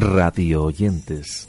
radio oyentes.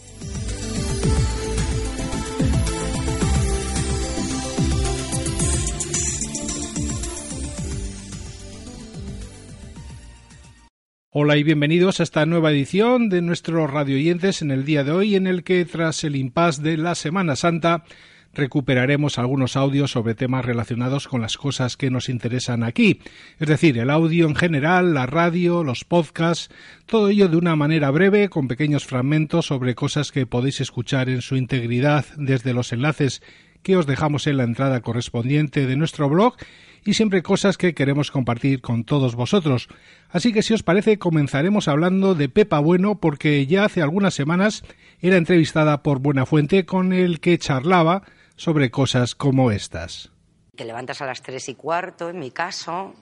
Hola y bienvenidos a esta nueva edición de nuestros radio oyentes en el día de hoy en el que tras el impasse de la Semana Santa recuperaremos algunos audios sobre temas relacionados con las cosas que nos interesan aquí, es decir, el audio en general, la radio, los podcasts, todo ello de una manera breve, con pequeños fragmentos sobre cosas que podéis escuchar en su integridad desde los enlaces que os dejamos en la entrada correspondiente de nuestro blog y siempre cosas que queremos compartir con todos vosotros. Así que si os parece comenzaremos hablando de Pepa Bueno porque ya hace algunas semanas era entrevistada por Buena Fuente con el que charlaba sobre cosas como estas. Te levantas a las tres y cuarto, en mi caso,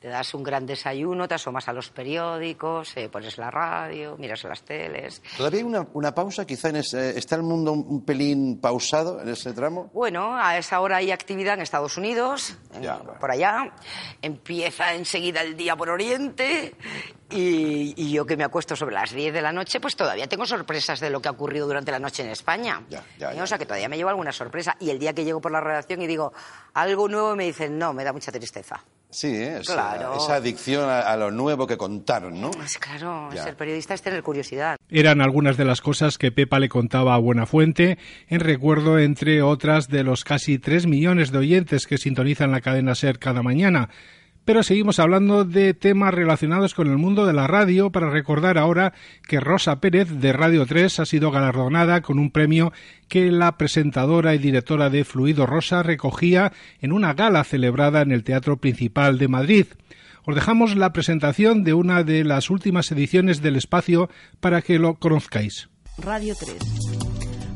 te das un gran desayuno, te asomas a los periódicos, eh, pones la radio, miras las teles. ¿Todavía hay una, una pausa? Quizá en ese, está el mundo un, un, pelín pausado en ese tramo. Bueno, a esa hora hay actividad en Estados Unidos, en, Ya, bueno. por allá. Empieza enseguida el día por Oriente. Y, y yo que me acuesto sobre las 10 de la noche, pues todavía tengo sorpresas de lo que ha ocurrido durante la noche en España. Ya, ya, ¿Eh? ya. O sea que todavía me llevo alguna sorpresa. Y el día que llego por la redacción y digo algo nuevo, me dicen, no, me da mucha tristeza. Sí, ¿eh? esa, Claro. esa adicción a, a lo nuevo que contaron, ¿no? Pues claro, Ya. ser periodista es tener curiosidad. Eran algunas de las cosas que Pepa le contaba a Buenafuente en recuerdo, entre otras, de los casi tres millones de oyentes que sintonizan la cadena SER cada mañana. Pero seguimos hablando de temas relacionados con el mundo de la radio para recordar ahora que Rosa Pérez de Radio 3 ha sido galardonada con un premio que la presentadora y directora de Fluido Rosa recogía en una gala celebrada en el Teatro Principal de Madrid. Os dejamos la presentación de una de las últimas ediciones del espacio para que lo conozcáis. Radio 3.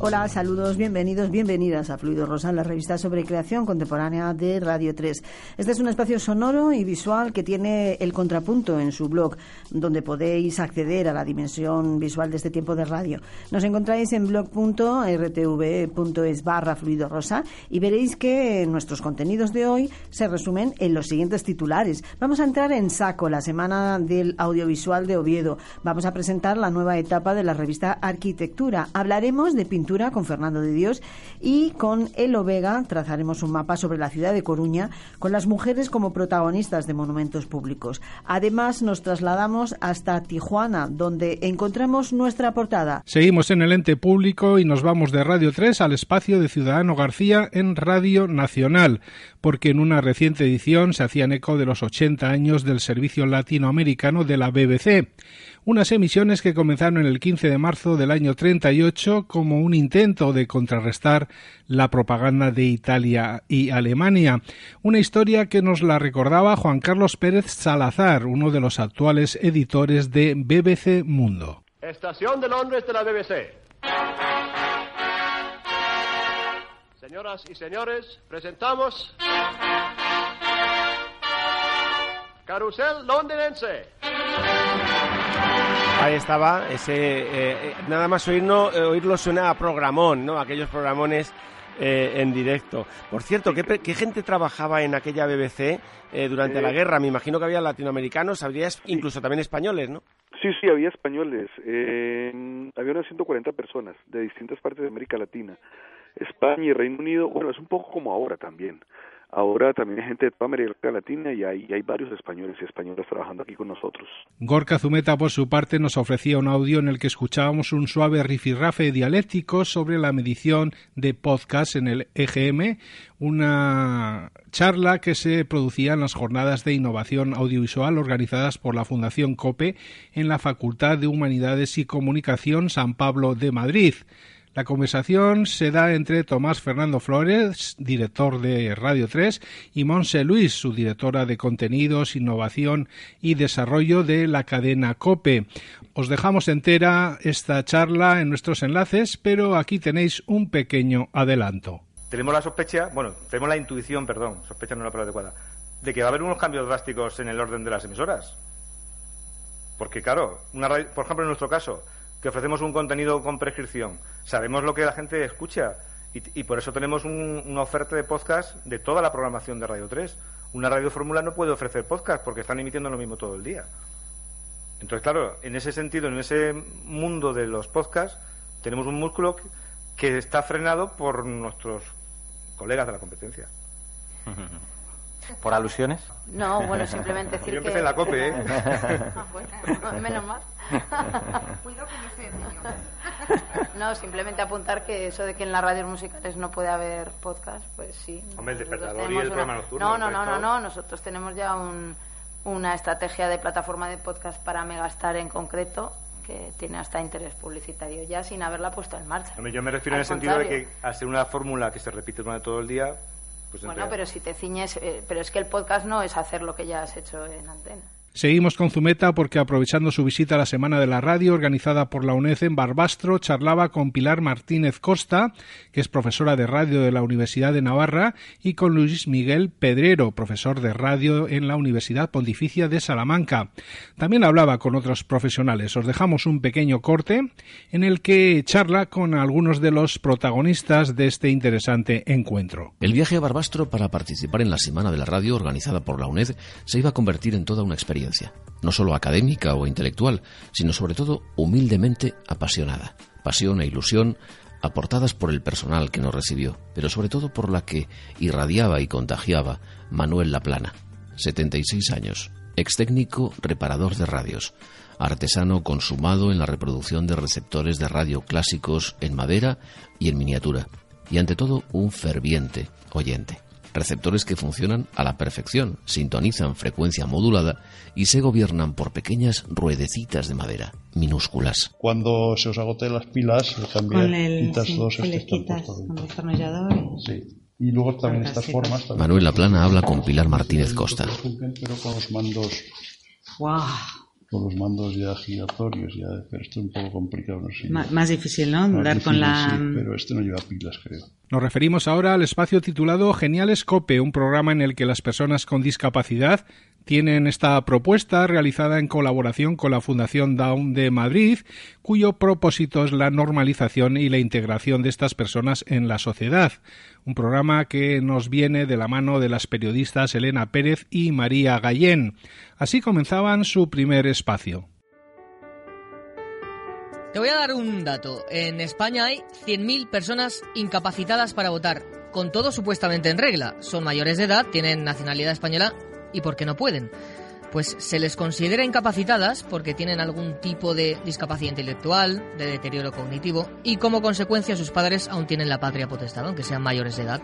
Hola, saludos, bienvenidos, bienvenidas a Fluido Rosa, la revista sobre creación contemporánea de Radio 3. Este es un espacio sonoro y visual que tiene el contrapunto en su blog, donde podéis acceder a la dimensión visual de este tiempo de radio. Nos encontráis en blog.rtv.es barra Fluido Rosa y veréis que nuestros contenidos de hoy se resumen en los siguientes titulares. Vamos a entrar en saco la semana del audiovisual de Oviedo. Vamos a presentar la nueva etapa de la revista Arquitectura. Hablaremos de pintura con Fernando de Dios y con Elo Vega trazaremos un mapa sobre la ciudad de Coruña con las mujeres como protagonistas de monumentos públicos. Además, nos trasladamos hasta Tijuana, donde encontramos nuestra portada. Seguimos en el ente público y nos vamos de Radio 3 al espacio de Ciudadano García en Radio Nacional, porque en una reciente edición se hacían eco de los 80 años del servicio latinoamericano de la BBC. Unas emisiones que comenzaron el 15 de marzo del año 38 como un intento de contrarrestar la propaganda de Italia y Alemania. Una historia que nos la recordaba Juan Carlos Pérez Salazar, uno de los actuales editores de BBC Mundo. Estación de Londres de la BBC. Señoras y señores, presentamos Carusel Londinense. Ahí estaba, ese eh, eh, nada más oírlo, eh, oírlo suena a programón, ¿no? Aquellos programones eh, en directo. Por cierto, ¿qué, qué gente trabajaba en aquella BBC eh, durante la guerra? Me imagino que había latinoamericanos, habría incluso también españoles, ¿no? Sí, sí, había españoles. Eh, había unas 140 personas de distintas partes de América Latina. España y Reino Unido, bueno, es un poco como ahora también. Ahora también hay gente de América Latina y hay, y hay varios españoles y españolas trabajando aquí con nosotros. Gorka Zumeta, por su parte, nos ofrecía un audio en el que escuchábamos un suave rifirrafe dialéctico sobre la medición de podcast en el EGM, una charla que se producía en las jornadas de innovación audiovisual organizadas por la Fundación COPE en la Facultad de Humanidades y Comunicación San Pablo de Madrid. La conversación se da entre Tomás Fernando Flores, director de Radio 3, y Monse Luis, su directora de contenidos, innovación y desarrollo de la cadena COPE. Os dejamos entera esta charla en nuestros enlaces, pero aquí tenéis un pequeño adelanto. tenemos la sospecha, bueno, tenemos la intuición, perdón, sospecha no es la palabra adecuada, de que va a haber unos cambios drásticos en el orden de las emisoras. Porque, claro, una radio- por ejemplo, en nuestro caso, que ofrecemos un contenido con prescripción, sabemos lo que la gente escucha y, y por eso tenemos un- una oferta de podcast de toda la programación de Radio 3. Una radio fórmula no puede ofrecer podcast porque están emitiendo lo mismo todo el día. Entonces, claro, en ese sentido, en ese mundo de los podcasts, tenemos un músculo que está frenado por nuestros colegas de la competencia. ¿Por alusiones? No, bueno, simplemente decir Yo empecé que... en la COPE, ¿eh? Ah, bueno, menos mal. Cuidado. No, simplemente apuntar que eso de que en las radios musicales no puede haber podcast, pues sí. Hombre, el despertador y el una- programa nocturno, No, no, no, no, no, nosotros tenemos ya un- una estrategia de plataforma de podcast para Megastar en concreto que tiene hasta interés publicitario ya sin haberla puesto en marcha. Hombre, yo me refiero en el sentido de que ser una fórmula que se repite durante todo el día, pues Bueno, pero si te ciñes, eh, pero es que el podcast no es hacer lo que ya has hecho en antena. Seguimos con Zumeta porque aprovechando su visita a la Semana de la Radio organizada por la UNED en Barbastro, charlaba con Pilar Martínez Costa, que es profesora de radio de la Universidad de Navarra, y con Luis Miguel Pedrero, profesor de radio en la Universidad Pontificia de Salamanca. También hablaba con otros profesionales. Os dejamos un pequeño corte en el que charla con algunos de los protagonistas de este interesante encuentro. El viaje a Barbastro para participar en la Semana de la Radio organizada por la UNED se iba a convertir en toda una experiencia, no solo académica o intelectual, sino sobre todo humildemente apasionada. Pasión e ilusión aportadas por el personal que nos recibió, pero sobre todo por la que irradiaba y contagiaba Manuel Laplana, 76 años, ex técnico reparador de radios, artesano consumado en la reproducción de receptores de radio clásicos en madera y en miniatura, y ante todo un ferviente oyente. Receptores que funcionan a la perfección, sintonizan frecuencia modulada y se gobiernan por pequeñas ruedecitas de madera, minúsculas. Cuando se os agoten las pilas, el, quitas sí, todos que le quitas con Sí. Y luego también estas formas. también Manuel Laplana habla con Pilar Martínez Costa. funcionan, Pero con los mandos, Guau, con los mandos ya giratorios, ya, pero esto es un poco complicado, no sé. ma- más difícil, ¿no? Más Dar con difícil, la... sí, pero este no lleva pilas, creo. Nos referimos ahora al espacio titulado Genial Escope, un programa en el que las personas con discapacidad tienen esta propuesta realizada en colaboración con la Fundación Down de Madrid, cuyo propósito es la normalización y la integración de estas personas en la sociedad. Un programa que nos viene de la mano de las periodistas Elena Pérez y María Gallén. Así comenzaban su primer espacio. Te voy a dar un dato. En España hay 100.000 personas incapacitadas para votar, con todo supuestamente en regla. Son mayores de edad, tienen nacionalidad española y ¿por qué no pueden? Pues se les considera incapacitadas porque tienen algún tipo de discapacidad intelectual, de deterioro cognitivo y como consecuencia sus padres aún tienen la patria potestad, aunque sean mayores de edad.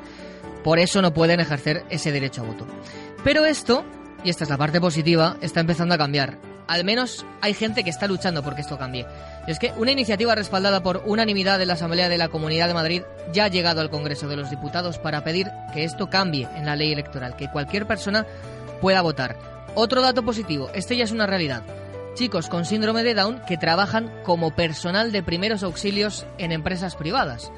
Por eso no pueden ejercer ese derecho a voto. Pero esto, y esta es la parte positiva, está empezando a cambiar. Al menos hay gente que está luchando porque esto cambie. Es que una iniciativa respaldada por unanimidad de la Asamblea de la Comunidad de Madrid ya ha llegado al Congreso de los Diputados para pedir que esto cambie en la ley electoral, que cualquier persona pueda votar. Otro dato positivo, este ya es una realidad. Chicos con síndrome de Down que trabajan como personal de primeros auxilios en empresas privadas.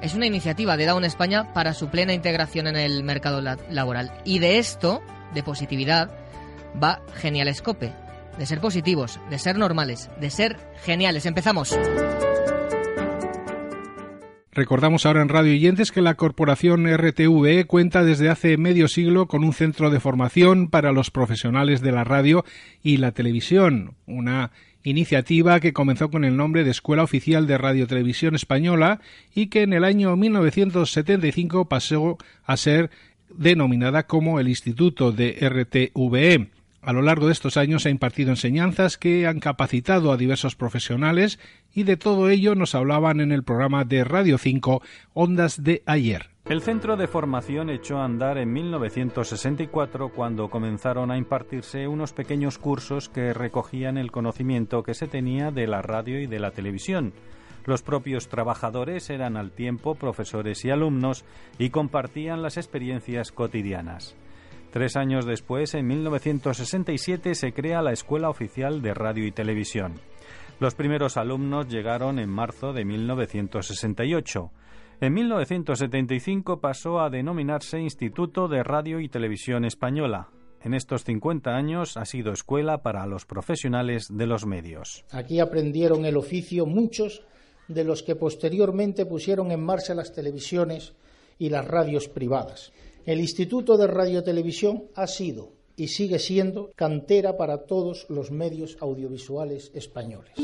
Es una iniciativa de Down España para su plena integración en el mercado la- laboral. Y de esto, de positividad, va Genial Escope. De ser positivos, de ser normales, de ser geniales. Empezamos. Recordamos ahora en Radio Oyentes que la corporación RTVE cuenta desde hace medio siglo con un centro de formación para los profesionales de la radio y la televisión, una iniciativa que comenzó con el nombre de Escuela Oficial de Radio Televisión Española y que en el año 1975 pasó a ser denominada como el Instituto de RTVE. A lo largo de estos años ha impartido enseñanzas que han capacitado a diversos profesionales y de todo ello nos hablaban en el programa de Radio 5 Ondas de ayer. El centro de formación echó a andar en 1964 cuando comenzaron a impartirse unos pequeños cursos que recogían el conocimiento que se tenía de la radio y de la televisión. Los propios trabajadores eran al tiempo profesores y alumnos y compartían las experiencias cotidianas. Tres años después, en 1967, se crea la Escuela Oficial de Radio y Televisión. Los primeros alumnos llegaron en marzo de 1968. En 1975 pasó a denominarse Instituto de Radio y Televisión Española. En estos 50 años ha sido escuela para los profesionales de los medios. Aquí aprendieron el oficio muchos de los que posteriormente pusieron en marcha las televisiones y las radios privadas. El Instituto de Radiotelevisión ha sido y sigue siendo cantera para todos los medios audiovisuales españoles.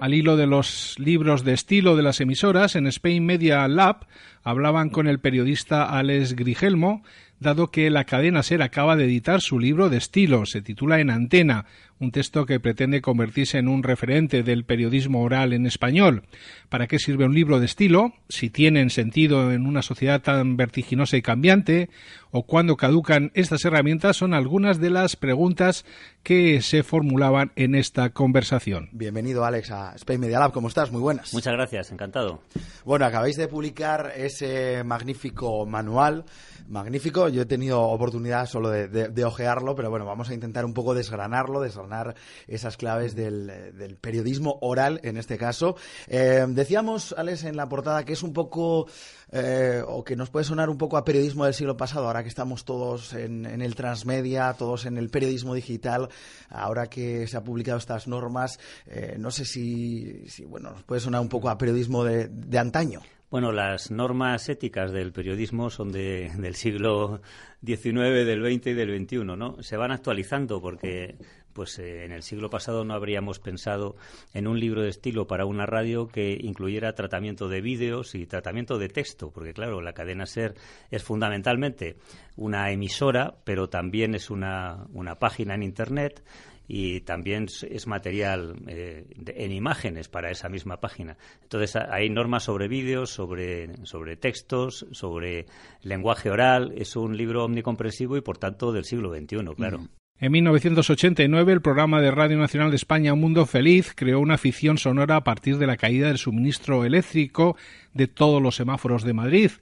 Al hilo de los libros de estilo de las emisoras, en Spain Media Lab hablaban con el periodista Alex Grigelmo, dado que la cadena SER acaba de editar su libro de estilo, se titula En Antena, un texto que pretende convertirse en un referente del periodismo oral en español. ¿Para qué sirve un libro de estilo? Si tienen sentido en una sociedad tan vertiginosa y cambiante, o cuándo caducan estas herramientas, son algunas de las preguntas que se formulaban en esta conversación. Bienvenido, Alex, a Space Media Lab. ¿Cómo estás? Muy buenas. Muchas gracias, encantado. Bueno, acabáis de publicar ese magnífico manual. Magnífico, yo he tenido oportunidad solo de, de, de ojearlo, pero bueno, vamos a intentar un poco desgranarlo, desgranar esas claves del, del periodismo oral en este caso. Eh, decíamos, Alex, en la portada que es un poco, eh, o que nos puede sonar un poco a periodismo del siglo pasado, ahora que estamos todos en, en, el transmedia, todos en el periodismo digital, ahora que se han publicado estas normas, eh, no sé si, si, bueno, nos puede sonar un poco a periodismo de, de antaño. Bueno, las normas éticas del periodismo son de, del siglo XIX, del XX y del XXI, ¿no? Se van actualizando porque pues eh, en el siglo pasado no habríamos pensado en un libro de estilo para una radio que incluyera tratamiento de vídeos y tratamiento de texto, porque claro, la cadena SER es fundamentalmente una emisora, pero también es una, una página en Internet y también es material eh, en imágenes para esa misma página. Entonces hay normas sobre vídeos, sobre, sobre textos, sobre lenguaje oral. Es un libro omnicomprensivo y por tanto del siglo XXI, claro. Mm. En 1989, el programa de Radio Nacional de España Mundo Feliz creó una ficción sonora a partir de la caída del suministro eléctrico de todos los semáforos de Madrid.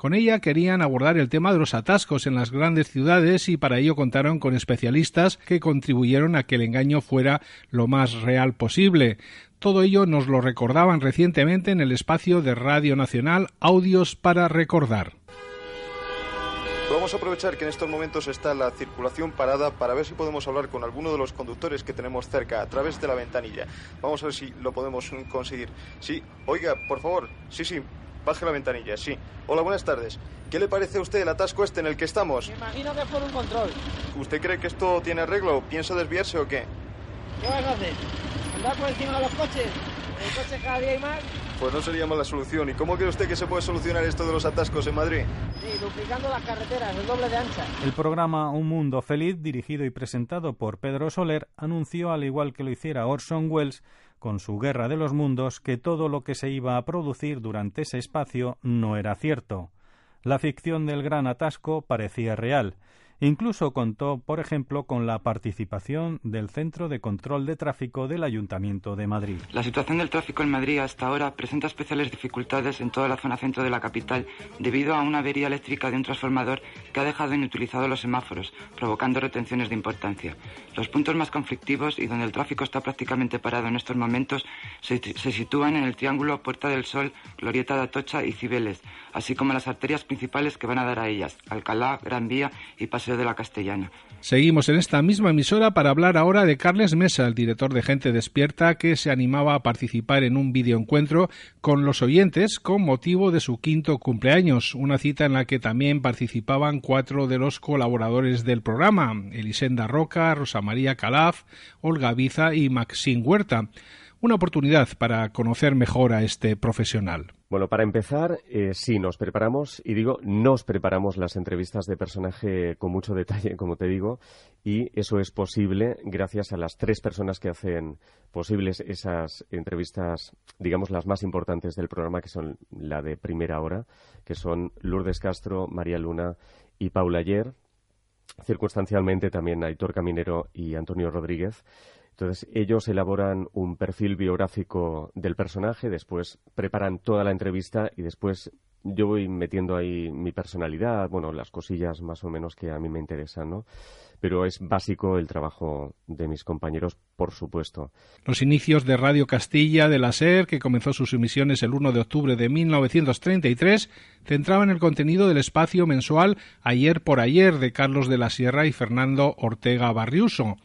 Con ella querían abordar el tema de los atascos en las grandes ciudades y para ello contaron con especialistas que contribuyeron a que el engaño fuera lo más real posible. Todo ello nos lo recordaban recientemente en el espacio de Radio Nacional Audios para Recordar. Vamos a aprovechar que en estos momentos está la circulación parada para ver si podemos hablar con alguno de los conductores que tenemos cerca a través de la ventanilla. Vamos a ver si lo podemos conseguir. Sí, oiga, por favor, sí, sí, baje la ventanilla, sí. Hola, buenas tardes. ¿Qué le parece a usted el atasco este en el que estamos? Me imagino que es por un control. ¿Usted cree que esto tiene arreglo? ¿Piensa desviarse o qué? ¿Qué vas a hacer? ¿Andar por encima de los coches? ¿El coche cada día hay más? Pues no sería mala solución. ¿Y cómo cree usted que se puede solucionar esto de los atascos en Madrid? Sí, duplicando las carreteras, el doble de ancha. El programa Un Mundo Feliz, dirigido y presentado por Pedro Soler, anunció, al igual que lo hiciera Orson Welles, con su Guerra de los Mundos, que todo lo que se iba a producir durante ese espacio no era cierto. La ficción del gran atasco parecía real. Incluso contó, por ejemplo, con la participación del Centro de Control de Tráfico del Ayuntamiento de Madrid. La situación del tráfico en Madrid hasta ahora presenta especiales dificultades en toda la zona centro de la capital debido a una avería eléctrica de un transformador que ha dejado inutilizados los semáforos, provocando retenciones de importancia. Los puntos más conflictivos y donde el tráfico está prácticamente parado en estos momentos se, se sitúan en el triángulo Puerta del Sol, Glorieta de Atocha y Cibeles, así como las arterias principales que van a dar a ellas, Alcalá, Gran Vía y Paseo de la Castellana. Seguimos en esta misma emisora para hablar ahora de Carles Mesa, el director de Gente Despierta, que se animaba a participar en un videoencuentro con los oyentes con motivo de su quinto cumpleaños, una cita en la que también participaban cuatro de los colaboradores del programa, Elisenda Roca, Rosa María Calaf, Olga Biza y Maxine Huerta. Una oportunidad para conocer mejor a este profesional. Bueno, para empezar, eh, sí, nos preparamos, y digo, nos preparamos las entrevistas de personaje con mucho detalle, como te digo, y eso es posible gracias a las tres personas que hacen posibles esas entrevistas, digamos, las más importantes del programa, que son la de primera hora, que son Lourdes Castro, María Luna y Paula Ayer, circunstancialmente también Aitor Caminero y Antonio Rodríguez. Entonces, ellos elaboran un perfil biográfico del personaje, después preparan toda la entrevista y después yo voy metiendo ahí mi personalidad, bueno, las cosillas más o menos que a mí me interesan, ¿no? Pero es básico el trabajo de mis compañeros, por supuesto. Los inicios de Radio Castilla de la SER, que comenzó sus emisiones el 1 de octubre de 1933, centraban el contenido del espacio mensual Ayer por Ayer de Carlos de la Sierra y Fernando Ortega Barriuso.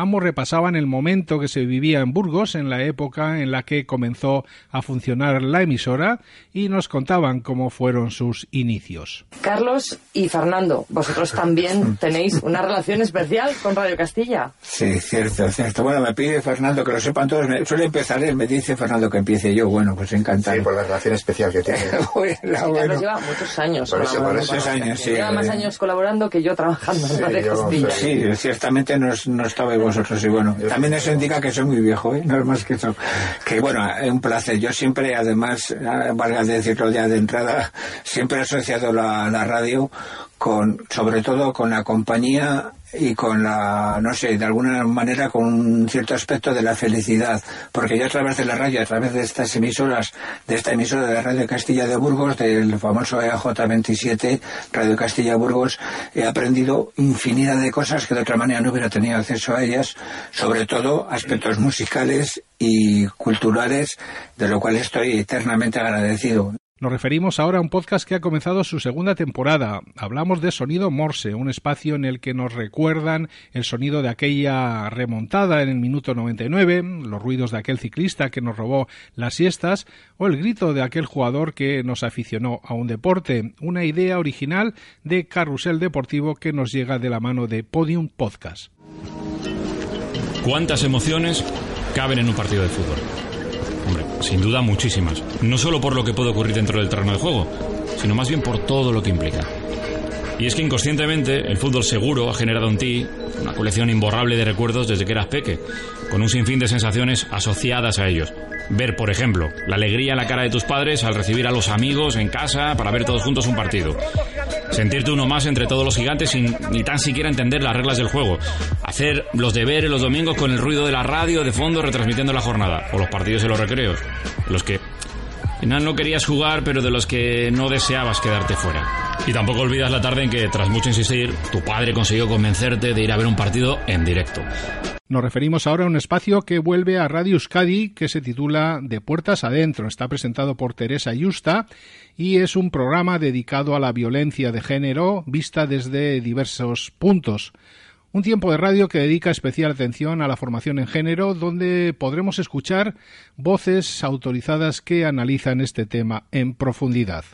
Ambos repasaban el momento que se vivía en Burgos en la época en la que comenzó a funcionar la emisora y nos contaban cómo fueron sus inicios. Carlos y Fernando, vosotros también tenéis una relación especial con Radio Castilla. Sí, cierto, cierto. Bueno, me pide Fernando que lo sepan todos. Me, suele empezar él, me dice Fernando que empiece yo. Bueno, pues encantado. Sí, por la relación especial que tiene. bueno, Carlos bueno. lleva muchos años. Por eso, por esos años, sí. Lleva más años colaborando que yo trabajando en Radio Castilla. Sí, ciertamente no, no estabais vosotros. Y bueno, también eso indica que soy muy viejo, ¿eh? No es más que eso. Que bueno, es un placer. Yo siempre, además, ah, valga decirlo ya de entrada, siempre he asociado la, la radio con, sobre todo con la compañía y con la, no sé, de alguna manera con un cierto aspecto de la felicidad, porque yo a través de la radio, a través de estas emisoras, de esta emisora de Radio Castilla de Burgos, del famoso E EAJ27, Radio Castilla Burgos, he aprendido infinidad de cosas que de otra manera no hubiera tenido acceso a ellas, sobre todo aspectos musicales y culturales, de lo cual estoy eternamente agradecido. Nos referimos ahora a un podcast que ha comenzado su segunda temporada. Hablamos de Sonido Morse, un espacio en el que nos recuerdan el sonido de aquella remontada en el minuto 99, los ruidos de aquel ciclista que nos robó las siestas o el grito de aquel jugador que nos aficionó a un deporte. Una idea original de Carrusel Deportivo que nos llega de la mano de Podium Podcast. ¿Cuántas emociones caben en un partido de fútbol? Hombre, sin duda muchísimas. No solo por lo que puede ocurrir dentro del terreno de juego, sino más bien por todo lo que implica. Y es que inconscientemente el fútbol seguro ha generado en ti una colección imborrable de recuerdos desde que eras peque, con un sinfín de sensaciones asociadas a ellos. Ver, por ejemplo, la alegría en la cara de tus padres al recibir a los amigos en casa para ver todos juntos un partido. Sentirte uno más entre todos los gigantes sin ni tan siquiera entender las reglas del juego. Hacer los deberes los domingos con el ruido de la radio de fondo retransmitiendo la jornada. O los partidos en los recreos. Los que final no querías jugar, pero de los que no deseabas quedarte fuera. Y tampoco olvidas la tarde en que, tras mucho insistir, tu padre consiguió convencerte de ir a ver un partido en directo. Nos referimos ahora a un espacio que vuelve a Radio Euskadi que se titula De Puertas Adentro. Está presentado por Teresa Yusta y es un programa dedicado a la violencia de género vista desde diversos puntos. Un tiempo de radio que dedica especial atención a la formación en género, donde podremos escuchar voces autorizadas que analizan este tema en profundidad.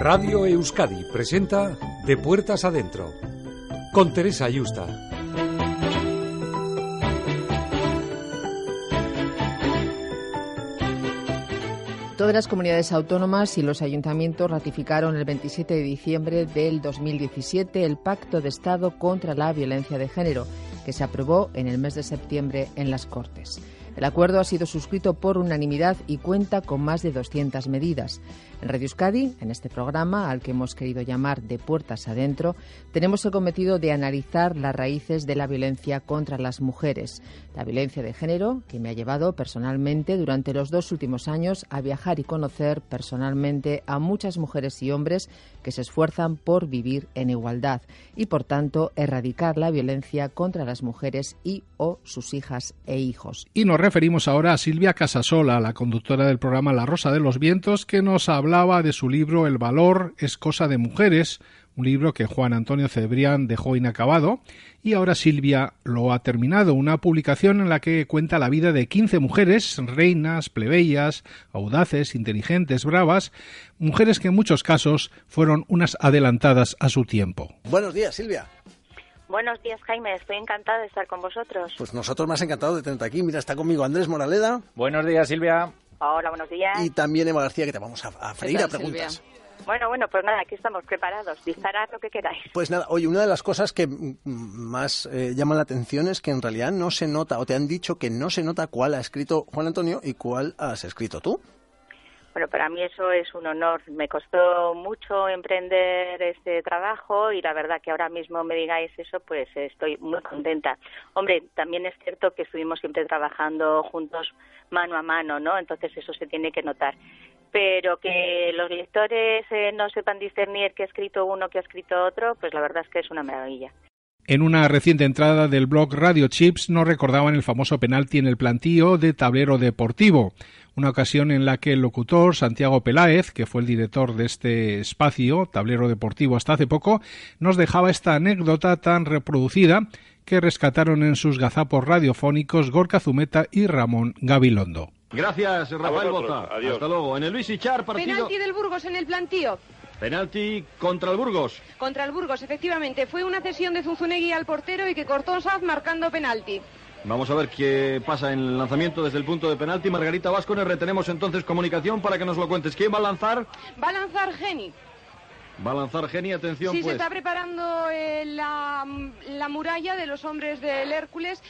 Radio Euskadi presenta De Puertas Adentro con Teresa Ayusta. Todas las comunidades autónomas y los ayuntamientos ratificaron el 27 de diciembre del 2017 el Pacto de Estado contra la Violencia de Género, que se aprobó en el mes de septiembre en las Cortes. El acuerdo ha sido suscrito por unanimidad y cuenta con más de 200 medidas. En Radio Euskadi, en este programa, al que hemos querido llamar De Puertas Adentro, tenemos el cometido de analizar las raíces de la violencia contra las mujeres. La violencia de género, que me ha llevado personalmente durante los dos últimos años a viajar y conocer personalmente a muchas mujeres y hombres que se esfuerzan por vivir en igualdad y, por tanto, erradicar la violencia contra las mujeres y o sus hijas e hijos. Y nos referimos ahora a Silvia Casasola, la conductora del programa La Rosa de los Vientos, que nos hablaba de su libro El valor es cosa de mujeres, un libro que Juan Antonio Cebrián dejó inacabado y ahora Silvia lo ha terminado, una publicación en la que cuenta la vida de 15 mujeres, reinas, plebeyas, audaces, inteligentes, bravas, mujeres que en muchos casos fueron unas adelantadas a su tiempo. Buenos días, Silvia. Buenos días, Jaime. Estoy encantada de estar con vosotros. Pues nosotros más encantados de tenerte aquí. Mira, está conmigo Andrés Moraleda. Buenos días, Silvia. Hola, buenos días. Y también Eva García, que te vamos a, a freír a preguntas. Bueno, bueno, pues nada, aquí estamos preparados. Disparad lo que queráis. Pues nada, oye, una de las cosas que más eh, llaman la atención es que en realidad no se nota, o te han dicho que no se nota cuál ha escrito Juan Antonio y cuál has escrito tú. Bueno, para mí eso es un honor. Me costó mucho emprender este trabajo y la verdad que ahora mismo me digáis eso, pues estoy muy contenta. Hombre, también es cierto que estuvimos siempre trabajando juntos mano a mano, ¿no? Entonces eso se tiene que notar. Pero que los lectores eh, no sepan discernir qué ha escrito uno, qué ha escrito otro, pues la verdad es que es una maravilla. En una reciente entrada del blog Radio Chips nos recordaban el famoso penalti en el plantío de tablero deportivo, una ocasión en la que el locutor Santiago Peláez, que fue el director de este espacio, tablero deportivo hasta hace poco, nos dejaba esta anécdota tan reproducida que rescataron en sus gazapos radiofónicos Gorka Zumeta y Ramón Gabilondo. Gracias, Rafael Boza. Hasta luego. En el Luis Ichar, partido... Penalti del Burgos en el plantío. Penalti contra el Burgos. Contra el Burgos, efectivamente. Fue una cesión de Zunzunegui al portero y que cortó Saz marcando penalti. Vamos a ver qué pasa en el lanzamiento desde el punto de penalti. Margarita Vascones, retenemos entonces comunicación para que nos lo cuentes. ¿Quién va a lanzar? Va a lanzar Geni. Va a lanzar Geni, atención sí, pues. se está preparando eh, la, la muralla de los hombres del Hércules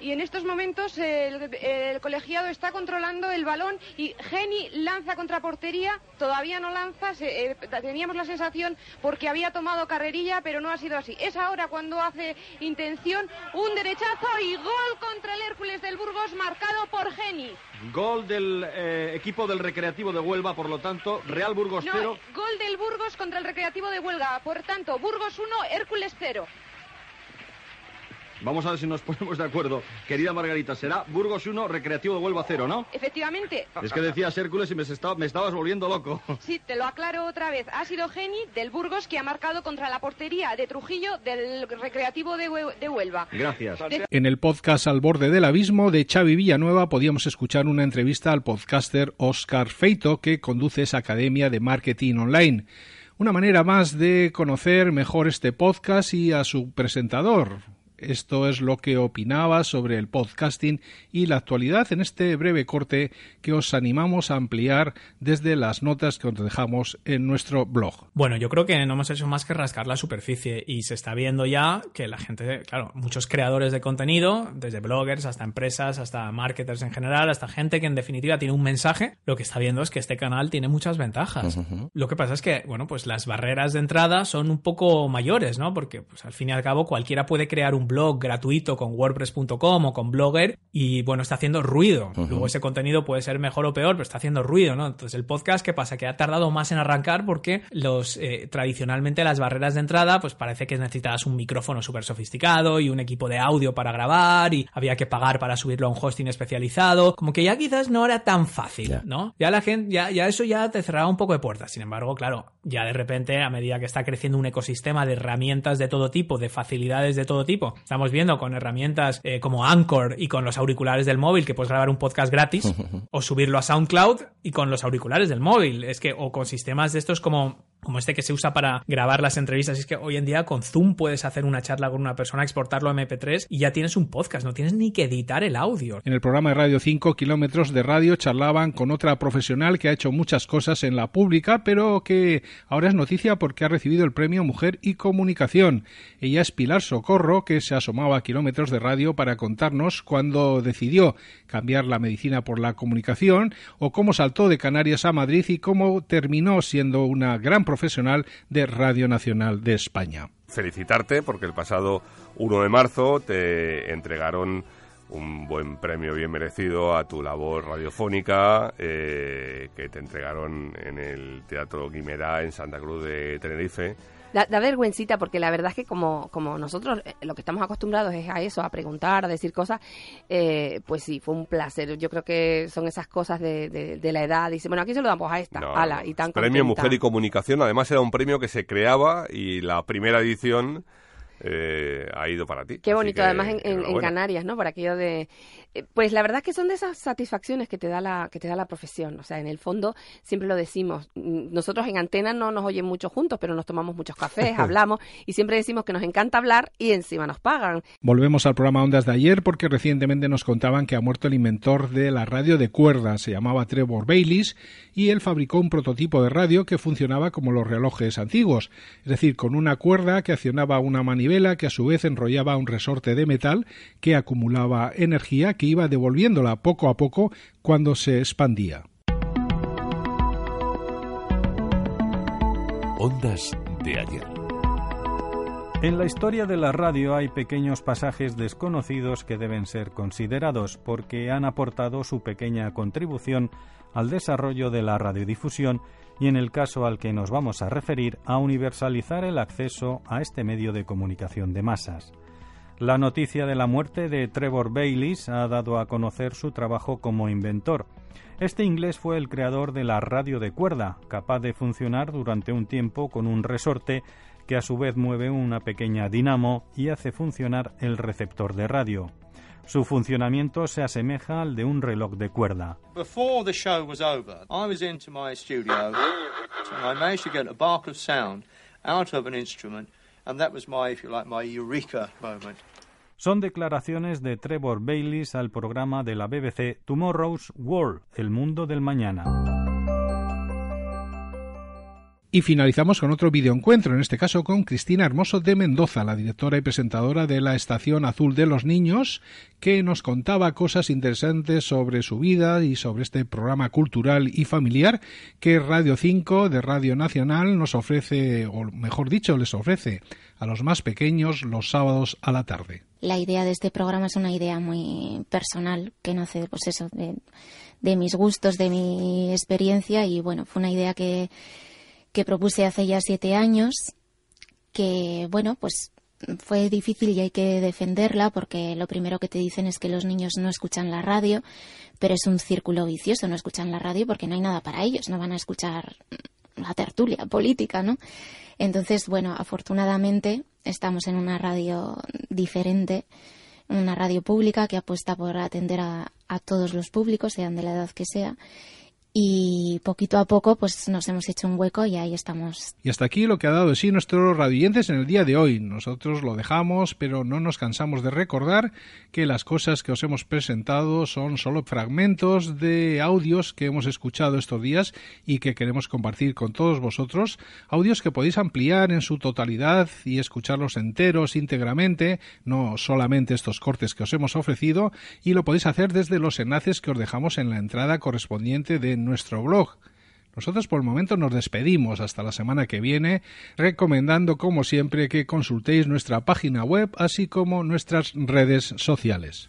y en estos momentos el, el, colegiado está controlando el balón y Geni lanza contra portería, todavía no lanza, se, eh, teníamos la sensación porque había tomado carrerilla, pero no ha sido así. Es ahora cuando hace intención un derechazo y gol contra el Hércules del Burgos marcado por Geni. Gol del eh, equipo del Recreativo de Huelva, por lo tanto, Real Burgos 0. No, gol del Burgos contra el Recreativo de Huelva, por tanto, Burgos 1, Hércules 0. Vamos a ver si nos ponemos de acuerdo. Querida Margarita, será Burgos 1, Recreativo de Huelva 0, ¿no? Efectivamente. Es que decías Hércules y me, estaba, me estabas volviendo loco. Sí, te lo aclaro otra vez. Ha sido Geni del Burgos que ha marcado contra la portería de Trujillo del Recreativo de, de Huelva. Gracias. De... En el podcast Al borde del abismo de Xavi Villanueva podíamos escuchar una entrevista al podcaster Oscar Feito que conduce esa academia de marketing online una manera más de conocer mejor este podcast y a su presentador, esto es lo que opinaba sobre el podcasting y la actualidad en este breve corte que os animamos a ampliar desde las notas que os dejamos en nuestro blog. Bueno, yo creo que no hemos hecho más que rascar la superficie y se está viendo ya que la gente, claro, muchos creadores de contenido, desde bloggers hasta empresas, hasta marketers en general, hasta gente que en definitiva tiene un mensaje, lo que está viendo es que este canal tiene muchas ventajas. Uh -huh. Lo que pasa es que, bueno, pues las barreras de entrada son un poco mayores, ¿no? Porque pues al fin y al cabo cualquiera puede crear un blog gratuito con wordpress.com o con Blogger y bueno, está haciendo ruido. Uh -huh. Luego ese contenido puede ser mejor o peor, pero está haciendo ruido, ¿no? Entonces el podcast, ¿qué pasa? Que ha tardado más en arrancar porque los eh, tradicionalmente las barreras de entrada, pues parece que necesitabas un micrófono súper sofisticado y un equipo de audio para grabar y había que pagar para subirlo a un hosting especializado. Como que ya quizás no era tan fácil, yeah. ¿no? Ya la gente, ya, ya eso ya te cerraba un poco de puertas. Sin embargo, claro, ya de repente, a medida que está creciendo un ecosistema de herramientas de todo tipo, de facilidades de todo tipo, estamos viendo con herramientas eh, como Anchor y con los auriculares del móvil que puedes grabar un podcast gratis o subirlo a SoundCloud y con los auriculares del móvil. Es que, o con sistemas de estos como como este que se usa para grabar las entrevistas. Es que hoy en día con Zoom puedes hacer una charla con una persona, exportarlo a MP3 y ya tienes un podcast, no tienes ni que editar el audio. En el programa de Radio 5 kilómetros de radio charlaban con otra profesional que ha hecho muchas cosas en la pública, pero que ahora es noticia porque ha recibido el premio Mujer y Comunicación. Ella es Pilar Socorro, que se asomaba a kilómetros de radio para contarnos cuándo decidió cambiar la medicina por la comunicación o cómo saltó de Canarias a Madrid y cómo terminó siendo una gran profesional de Radio Nacional de España. Felicitarte porque el pasado 1 de marzo te entregaron un buen premio bien merecido a tu labor radiofónica eh, que te entregaron en el Teatro Guimerá en Santa Cruz de Tenerife. Da, da, vergüencita porque la verdad es que como, como nosotros eh, lo que estamos acostumbrados es a eso, a preguntar, a decir cosas, eh, pues sí, fue un placer. Yo creo que son esas cosas de, de, de la edad. Dice, bueno, aquí se lo damos a esta, no, ala, y tan Premio contenta. Mujer y Comunicación, además era un premio que se creaba y la primera edición eh, ha ido para ti. Qué bonito, que, además en, en, en, Canarias, ¿no? Por aquello de... Eh, pues la verdad es que son de esas satisfacciones que te, da la, que te da la profesión. O sea, en el fondo, siempre lo decimos. Nosotros en antena no nos oyen mucho juntos, pero nos tomamos muchos cafés, hablamos y siempre decimos que nos encanta hablar y encima nos pagan. Volvemos al programa Ondas de ayer porque recientemente nos contaban que ha muerto el inventor de la radio de cuerdas. Se llamaba Trevor Bayliss y él fabricó un prototipo de radio que funcionaba como los relojes antiguos. Es decir, con una cuerda que accionaba una manivela que a su vez enrollaba un resorte de metal que acumulaba energía que iba devolviéndola poco a poco cuando se expandía. Ondas de ayer. En la historia de la radio hay pequeños pasajes desconocidos que deben ser considerados porque han aportado su pequeña contribución al desarrollo de la radiodifusión y en el caso al que nos vamos a referir, a universalizar el acceso a este medio de comunicación de masas. La noticia de la muerte de Trevor Bayliss ha dado a conocer su trabajo como inventor. Este inglés fue el creador de la radio de cuerda, capaz de funcionar durante un tiempo con un resorte que a su vez mueve una pequeña dinamo y hace funcionar el receptor de radio. Su funcionamiento se asemeja al de un reloj de cuerda. Before the show was over, I was into my studio, I managed to get a bark of sound out of an instrument, and that was my, if you like, my eureka moment. Son declaraciones de Trevor Bayliss al programa de la BBC Tomorrow's World, El Mundo del Mañana. Y finalizamos con otro videoencuentro, en este caso con Cristina Hermoso de Mendoza, la directora y presentadora de la Estación Azul de los Niños, que nos contaba cosas interesantes sobre su vida y sobre este programa cultural y familiar que Radio 5 de Radio Nacional nos ofrece, o mejor dicho, les ofrece a los más pequeños los sábados a la tarde. La idea de este programa es una idea muy personal, que nace, pues eso, de, de mis gustos, de mi experiencia, y bueno, fue una idea que que propuse hace ya siete años, que bueno, pues fue difícil y hay que defenderla porque lo primero que te dicen es que los niños no escuchan la radio, pero es un círculo vicioso, no escuchan la radio porque no hay nada para ellos, no van a escuchar la tertulia política, ¿no? Entonces, bueno, afortunadamente estamos en una radio diferente, una radio pública que apuesta por atender a, a todos los públicos, sean de la edad que sea, y poquito a poco pues nos hemos hecho un hueco y ahí estamos. Y hasta aquí lo que ha dado de sí nuestros radioyentes en el día de hoy. Nosotros lo dejamos, pero no nos cansamos de recordar que las cosas que os hemos presentado son solo fragmentos de audios que hemos escuchado estos días y que queremos compartir con todos vosotros, audios que podéis ampliar en su totalidad y escucharlos enteros íntegramente, no solamente estos cortes que os hemos ofrecido, y lo podéis hacer desde los enlaces que os dejamos en la entrada correspondiente de nuestro blog. Nosotros por el momento nos despedimos hasta la semana que viene, recomendando como siempre que consultéis nuestra página web así como nuestras redes sociales.